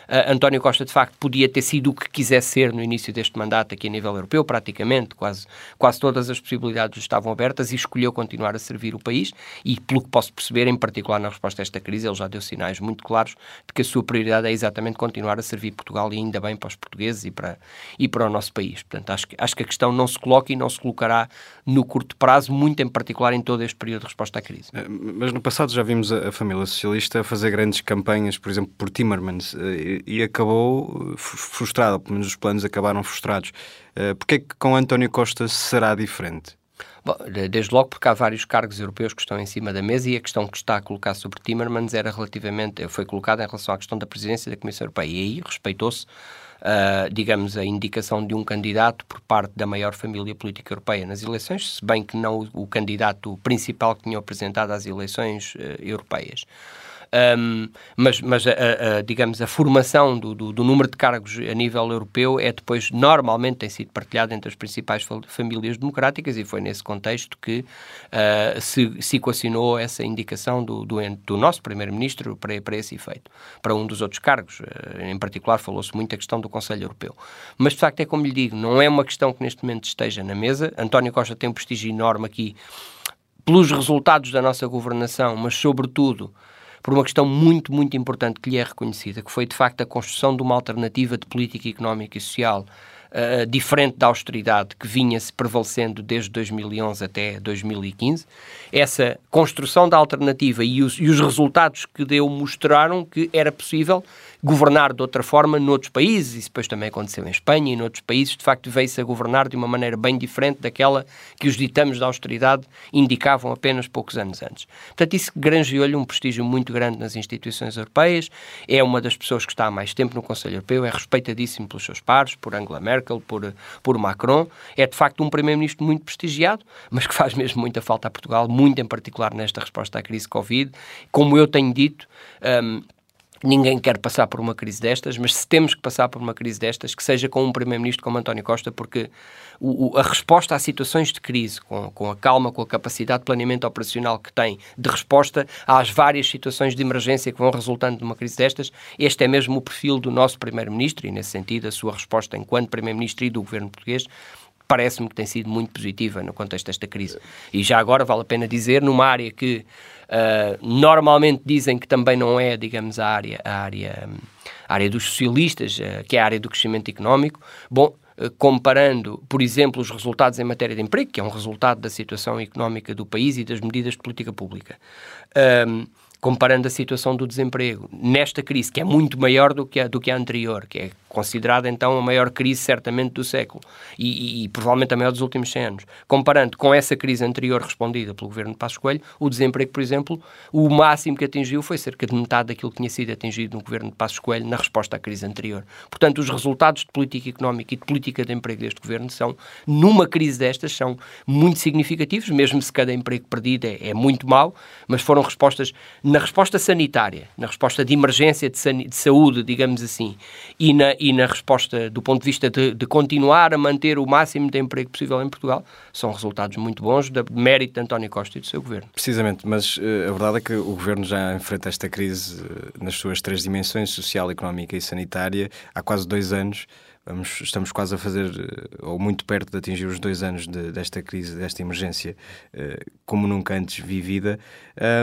Uh, António Costa, de facto, podia ter sido o que quisesse ser no início deste mandato aqui a nível europeu, praticamente, quase, quase todas as possibilidades estavam abertas e escolheu continuar a servir o país e, pelo que posso perceber, em particular na resposta a esta crise, ele já deu sinais muito claros de que a sua prioridade é exatamente continuar a servir Portugal e ainda bem para os portugueses e para, e para o nosso país. Portanto, acho que, acho que a questão não se coloca e não se colocará no curto prazo, muito em particular em todo este período de resposta à crise. Eh, mas no passado já vimos a, família socialista fazer grandes campanhas, por exemplo, por Timmermans, eh, e acabou frustrado, pelo menos os planos acabaram frustrados. Porquê é que com António Costa será diferente? Bom, desde logo porque há vários cargos europeus que estão em cima da mesa e a questão que está a colocar sobre Timmermans era relativamente, foi colocada em relação à questão da presidência da Comissão Europeia e aí respeitou-se Uh, digamos, a indicação de um candidato por parte da maior família política europeia nas eleições, se bem que não o, candidato principal que tinha apresentado às eleições uh, europeias. Um, mas, mas a, a, digamos, a formação do, do, do, número de cargos a nível europeu é depois, normalmente, tem sido partilhada entre as principais famílias democráticas e foi nesse contexto que uh, se, se essa indicação do, do, do nosso Primeiro-Ministro para, para esse efeito. Para um dos outros cargos, uh, em particular, falou-se muito a questão do Conselho Europeu. Mas, de facto, é como lhe digo, não é uma questão que neste momento esteja na mesa. António Costa tem um prestígio enorme aqui pelos resultados da nossa governação, mas, sobretudo, por uma questão muito, muito importante que lhe é reconhecida, que foi de facto a construção de uma alternativa de política económica e social uh, diferente da austeridade que vinha-se prevalecendo desde 2011 até 2015. Essa construção da alternativa e os, e os resultados que deu mostraram que era possível governar de outra forma noutros países, isso depois também aconteceu em Espanha e noutros países, de facto veio-se a governar de uma maneira bem diferente daquela que os ditames da austeridade indicavam apenas poucos anos antes. Portanto, isso granjeou-lhe um prestígio muito grande nas instituições europeias, é uma das pessoas que está há mais tempo no Conselho Europeu, é respeitadíssimo pelos seus pares, por Angela Merkel, por, por Macron, é de facto um primeiro-ministro muito prestigiado, mas que faz mesmo muita falta a Portugal, muito em particular nesta resposta à crise Covid. Como eu tenho dito, um, Ninguém quer passar por uma crise destas, mas se temos que passar por uma crise destas, que seja com um Primeiro-Ministro como António Costa, porque o, o, a resposta a situações de crise, com, com a calma, com a capacidade de planeamento operacional que tem de resposta às várias situações de emergência que vão resultando de uma crise destas, este é mesmo o perfil do nosso Primeiro-Ministro e, nesse sentido, a sua resposta enquanto Primeiro-Ministro e do Governo português parece-me que tem sido muito positiva no contexto desta crise. E já agora vale a pena dizer, numa área que uh, normalmente dizem que também não é, digamos, a área, a área, a área dos socialistas, uh, que é a área do crescimento económico, bom, uh, comparando, por exemplo, os resultados em matéria de emprego, que é um resultado da situação económica do país e das medidas de política pública comparando a situação do desemprego nesta crise, que é muito maior do que a, do que a anterior, que é considerada então a maior crise certamente do século e, e, e, provavelmente a maior dos últimos 100 anos. Comparando com essa crise anterior respondida pelo governo de Passos Coelho, o desemprego, por exemplo, o máximo que atingiu foi cerca de metade daquilo que tinha sido atingido no governo de Passos Coelho na resposta à crise anterior. Portanto, os resultados de política económica e de política de emprego deste governo são, numa crise destas, são muito significativos, mesmo se cada emprego perdido é, é muito mau, mas foram respostas na resposta sanitária, na resposta de emergência de, de saúde, digamos assim, e na, e na resposta do ponto de vista de, de, continuar a manter o máximo de emprego possível em Portugal, são resultados muito bons de mérito de António Costa e do seu governo. Precisamente, mas uh, a verdade é que o governo já enfrenta esta crise uh, nas suas três dimensões, social, económica e sanitária, há quase dois anos. Vamos, estamos quase a fazer, eh, ou muito perto de atingir os dois anos de, desta crise, desta emergência, como nunca antes vivida.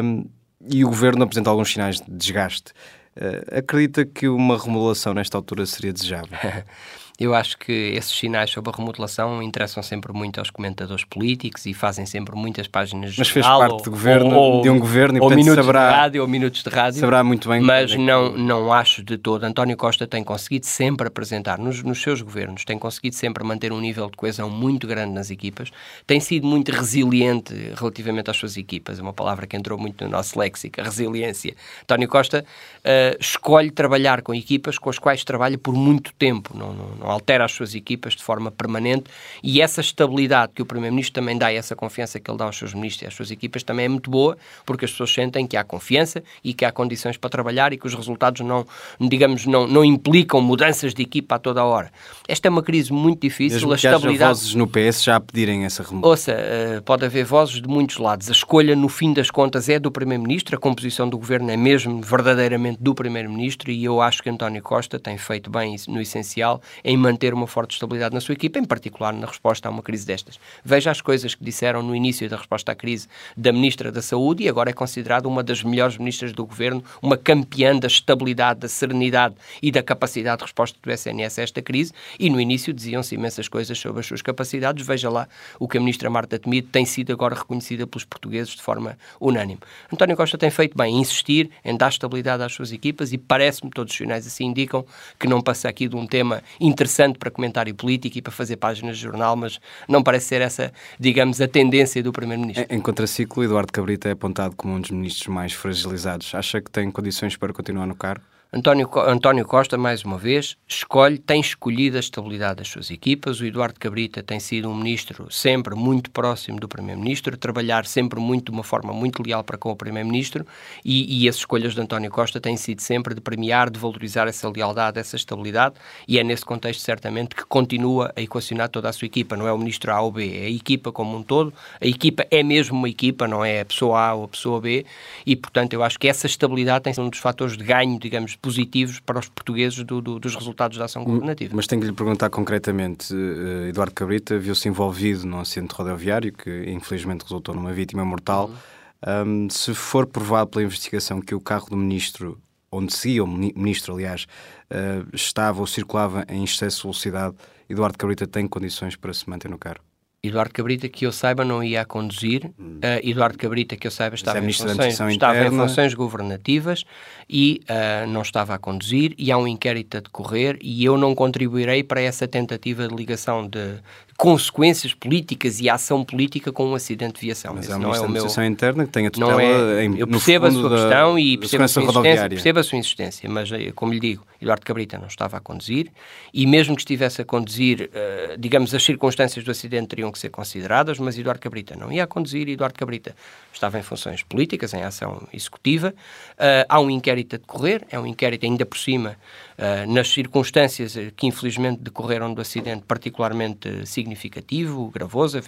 Um, e o governo apresenta alguns sinais de desgaste. Uh, acredita que uma remodelação nesta altura seria desejável? Eu acho que esses sinais sobre a remodelação interessam sempre muito aos comentadores políticos e fazem sempre muitas páginas de Mas fez parte ou, governo, ou, de um governo e, ou minutos saberá, de rádio ou minutos de rádio. Saberá muito bem. Mas é não, não acho de todo. António Costa tem conseguido sempre apresentar nos, nos seus governos, tem conseguido sempre manter um nível de coesão muito grande nas equipas, tem sido muito resiliente relativamente às suas equipas. É uma palavra que entrou muito no nosso léxico, a resiliência. António Costa uh, escolhe trabalhar com equipas com as quais trabalha por muito tempo. Não, não, não altera as suas equipas de forma permanente e essa estabilidade que o Primeiro-Ministro também dá e essa confiança que ele dá aos seus ministros e às suas equipas também é muito boa porque as pessoas sentem que há confiança e que há condições para trabalhar e que os resultados não, digamos, não, não implicam mudanças de equipa a toda a hora. Esta é uma crise muito difícil. Mesmo a estabilidade. Haja vozes no PS já a pedirem essa remoção. Ouça, uh, pode haver vozes de muitos lados. A escolha, no fim das contas, é do Primeiro-Ministro, a composição do governo é mesmo verdadeiramente do Primeiro-Ministro e eu acho que António Costa tem feito bem no essencial em manter uma forte estabilidade na sua equipa, em particular na resposta a uma crise destas. Veja as coisas que disseram no início da resposta à crise da Ministra da Saúde e agora é considerada uma das melhores ministras do governo, uma campeã da estabilidade, da serenidade e da capacidade de resposta do SNS a esta crise. E no início diziam-se imensas coisas sobre as suas capacidades. Veja lá o que a Ministra Marta Temido tem sido agora reconhecida pelos portugueses de forma unânime. António Costa tem feito bem em insistir em dar estabilidade às suas equipas e parece-me, todos os sinais assim indicam, que não passa aqui de um tema interessante para comentário político e para fazer páginas de jornal, mas não parece ser essa, digamos, a tendência do Primeiro-Ministro. Em, em contraciclo, Eduardo Cabrita é apontado como um dos ministros mais fragilizados. Acha que tem condições para continuar no cargo? António, António Costa, mais uma vez, escolhe, tem escolhido a estabilidade das suas equipas. O Eduardo Cabrita tem sido um ministro sempre muito próximo do Primeiro-Ministro, trabalhar sempre muito de uma forma muito leal para com o Primeiro-Ministro e, e as escolhas de António Costa têm sido sempre de premiar, de valorizar essa lealdade, essa estabilidade e é nesse contexto, certamente, que continua a equacionar toda a sua equipa. Não é o ministro A ou B, é a equipa como um todo. A equipa é mesmo uma equipa, não é a pessoa A ou a pessoa B e, portanto, eu acho que essa estabilidade tem sido um dos fatores de ganho, digamos, positivos para os portugueses do, do, dos resultados da ação governativa. Mas tenho que lhe perguntar concretamente, uh, Eduardo Cabrita viu-se envolvido num acidente rodoviário que infelizmente resultou numa vítima mortal. Uhum. Um, se for provado pela investigação que o carro do ministro, onde seguia o ministro, aliás, uh, estava ou circulava em excesso de velocidade, Eduardo Cabrita tem condições para se manter no carro? Eduardo Cabrita, que eu saiba, não ia a conduzir. Hum. Uh, Eduardo Cabrita, que eu saiba, estava, em funções, estava em funções, governativas e uh, não estava a conduzir. E há um inquérito a decorrer e eu não contribuirei para essa tentativa de ligação de, consequências políticas e ação política com um acidente de viação. Mas Esse é uma não é meu... interna que tem a tutela não é... em, Eu percebo a sua questão e percebo a sua, insistência, percebo a sua insistência, mas, eh, como lhe digo, Eduardo Cabrita não estava a conduzir e mesmo que estivesse a conduzir, uh, digamos, as circunstâncias do acidente teriam que ser consideradas, mas Eduardo Cabrita não ia a conduzir, Eduardo Cabrita estava em funções políticas, em ação executiva. Uh, há um inquérito a decorrer, é um inquérito ainda por cima uh, nas circunstâncias que infelizmente decorreram do acidente particularmente significativas significativo, gravoso,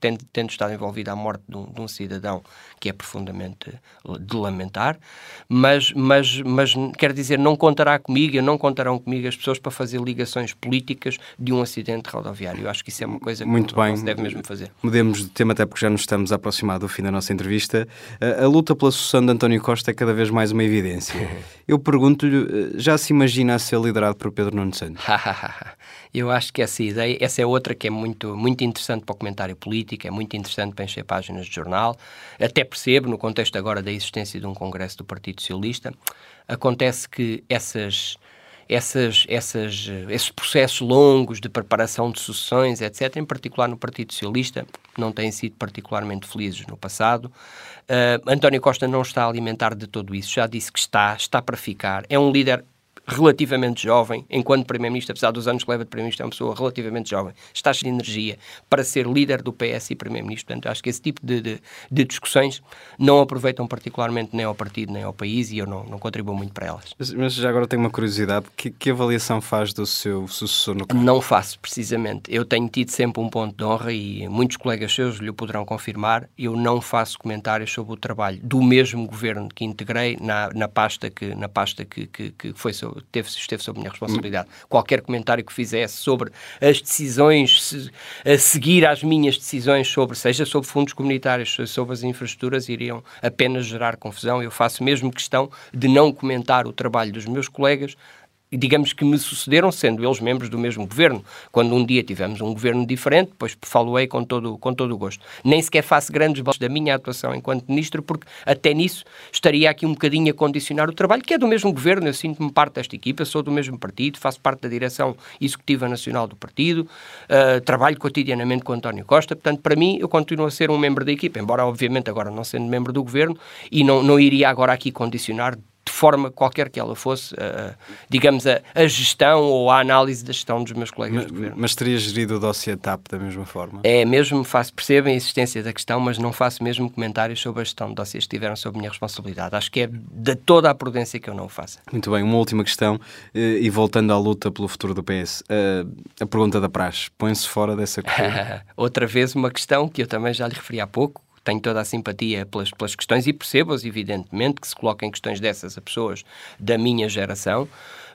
tendo, tendo estado envolvido a morte de um, de um, cidadão que é profundamente de lamentar, mas, mas, mas quer dizer, não contará comigo, não contarão comigo as pessoas para fazer ligações políticas de um acidente rodoviário. Eu acho que isso é uma coisa que Muito não, bem. não se deve mesmo fazer. Mudemos de tema até porque já nos estamos a aproximar do fim da nossa entrevista. A, a luta pela sucessão de António Costa é cada vez mais uma evidência. Eu pergunto-lhe, já se imagina a ser liderado por Pedro Nuno Santos? Eu acho que essa ideia, essa é outra que é muito, muito interessante para o comentário político, é muito interessante para encher páginas de jornal. Até percebo, no contexto agora da existência de um congresso do Partido Socialista, acontece que essas, essas, essas, esses processos longos de preparação de sucessões, etc., em particular no Partido Socialista, não têm sido particularmente felizes no passado. Uh, António Costa não está a alimentar de todo isso, já disse que está, está para ficar. É um líder relativamente jovem, enquanto Primeiro-Ministro, apesar dos anos que leva de Primeiro-Ministro, é uma pessoa relativamente jovem, está cheio de energia para ser líder do PS e Primeiro-Ministro. Portanto, acho que esse tipo de, de, de, discussões não aproveitam particularmente nem ao partido nem ao país e eu não, não contribuo muito para elas. Mas, mas já agora tenho uma curiosidade: que, que, avaliação faz do seu sucessor no cargo? Não faço, precisamente. Eu tenho tido sempre um ponto de honra e muitos colegas seus lhe poderão confirmar. Eu não faço comentários sobre o trabalho do mesmo governo que integrei na, na pasta que, na pasta que, que, que foi, teve, esteve sob minha responsabilidade. Qualquer comentário que fizesse sobre as decisões, se, a seguir às minhas decisões sobre, seja sobre fundos comunitários, sobre as infraestruturas, iriam apenas gerar confusão. Eu faço mesmo questão de não comentar o trabalho dos meus colegas, digamos que me sucederam, sendo eles membros do mesmo governo. Quando um dia tivemos um governo diferente, depois falo-ei com todo, com todo o gosto. Nem sequer faço grandes balanços da minha atuação enquanto ministro, porque até nisso estaria aqui um bocadinho a condicionar o trabalho, que é do mesmo governo, eu sinto-me parte desta equipa, sou do mesmo partido, faço parte da direção executiva nacional do partido, uh, trabalho cotidianamente com António Costa, portanto, para mim, eu continuo a ser um membro da equipa, embora, obviamente, agora não sendo membro do governo, e não, não iria agora aqui condicionar forma qualquer que ela fosse, digamos, a, a, gestão ou a análise da gestão dos meus colegas mas, de governo. Mas teria gerido o dossiê TAP da mesma forma? É, mesmo faço, percebo a existência da questão, mas não faço mesmo comentários sobre a gestão de dossiês que tiveram sob minha responsabilidade. Acho que é de toda a prudência que eu não o faça. Muito bem, uma última questão, eh, e voltando à luta pelo futuro do PS, eh, a pergunta da praxe, põe-se fora dessa? Outra vez uma questão que eu também já lhe referi há pouco, tenho toda a simpatia pelas, pelas questões e percebo-as, evidentemente, que se coloquem questões dessas a pessoas da minha geração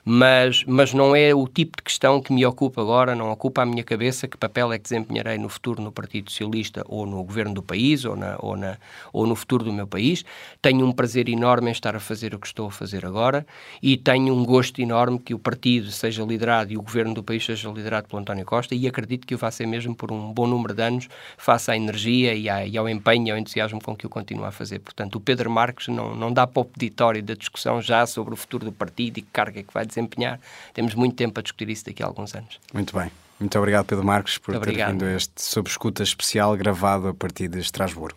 mas, mas não é o tipo de questão que me ocupa agora, não ocupa a minha cabeça que papel é que desempenharei no futuro no Partido Socialista ou no governo do país ou, na, ou, na, ou no futuro do meu país. Tenho um prazer enorme em estar a fazer o que estou a fazer agora e tenho um gosto enorme que o partido seja liderado e o governo do país seja liderado pelo António Costa e acredito que o vá ser mesmo por um bom número de anos, face à energia e, à, e ao empenho e ao entusiasmo com que o continuo a fazer. Portanto, o Pedro Marques não, não dá para o peditório da discussão já sobre o futuro do partido e que carga é que vai desempenhar. Temos muito tempo a discutir isso daqui a alguns anos. Muito bem. Muito obrigado, Pedro Marcos, por ter vindo a este Sob Escuta especial gravado a partir de Estrasburgo.